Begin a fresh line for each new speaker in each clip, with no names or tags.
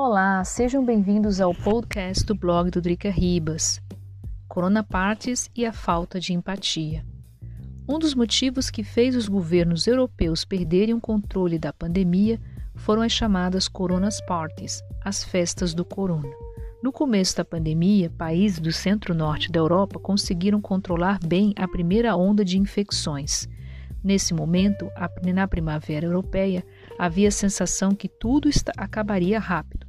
Olá, sejam bem-vindos ao podcast do blog do Drica Ribas. Corona Parties e a falta de empatia. Um dos motivos que fez os governos europeus perderem o controle da pandemia foram as chamadas Coronas Parties, as festas do corona. No começo da pandemia, países do centro-norte da Europa conseguiram controlar bem a primeira onda de infecções. Nesse momento, na primavera europeia, havia a sensação que tudo acabaria rápido.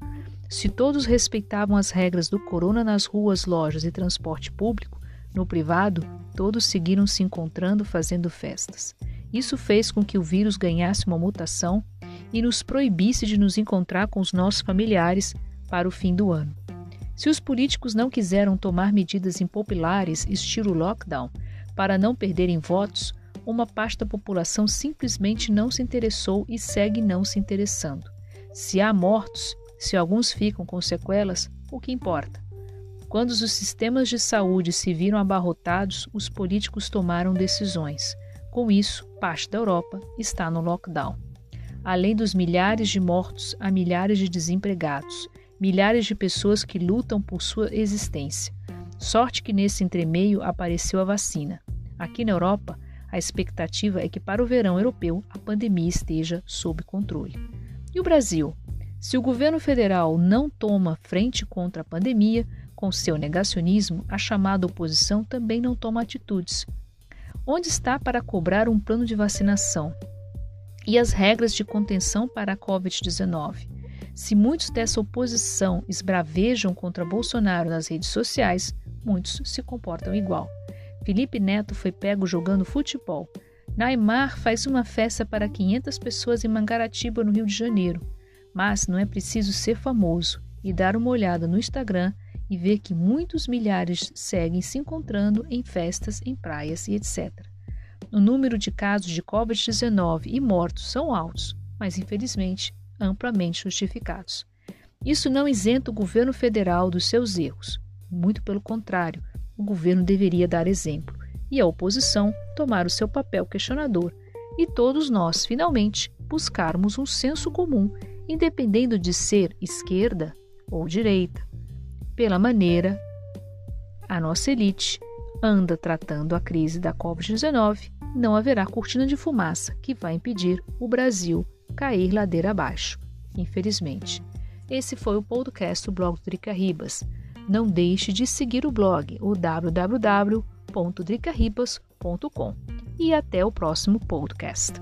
Se todos respeitavam as regras do corona nas ruas, lojas e transporte público, no privado, todos seguiram se encontrando fazendo festas. Isso fez com que o vírus ganhasse uma mutação e nos proibisse de nos encontrar com os nossos familiares para o fim do ano. Se os políticos não quiseram tomar medidas impopulares, estilo lockdown, para não perderem votos, uma parte da população simplesmente não se interessou e segue não se interessando. Se há mortos, se alguns ficam com sequelas, o que importa? Quando os sistemas de saúde se viram abarrotados, os políticos tomaram decisões. Com isso, parte da Europa está no lockdown. Além dos milhares de mortos, há milhares de desempregados, milhares de pessoas que lutam por sua existência. Sorte que nesse entremeio apareceu a vacina. Aqui na Europa, a expectativa é que para o verão europeu a pandemia esteja sob controle. E o Brasil? Se o governo federal não toma frente contra a pandemia, com seu negacionismo, a chamada oposição também não toma atitudes. Onde está para cobrar um plano de vacinação? E as regras de contenção para a Covid-19? Se muitos dessa oposição esbravejam contra Bolsonaro nas redes sociais, muitos se comportam igual. Felipe Neto foi pego jogando futebol. Neymar faz uma festa para 500 pessoas em Mangaratiba, no Rio de Janeiro. Mas não é preciso ser famoso e dar uma olhada no Instagram e ver que muitos milhares seguem se encontrando em festas, em praias e etc. O número de casos de Covid-19 e mortos são altos, mas infelizmente amplamente justificados. Isso não isenta o governo federal dos seus erros. Muito pelo contrário, o governo deveria dar exemplo e a oposição tomar o seu papel questionador e todos nós, finalmente, buscarmos um senso comum independendo de ser esquerda ou direita. Pela maneira, a nossa elite anda tratando a crise da Covid-19, não haverá cortina de fumaça que vai impedir o Brasil cair ladeira abaixo, infelizmente. Esse foi o podcast do blog Drica Ribas. Não deixe de seguir o blog, o www.dricaribas.com. E até o próximo podcast.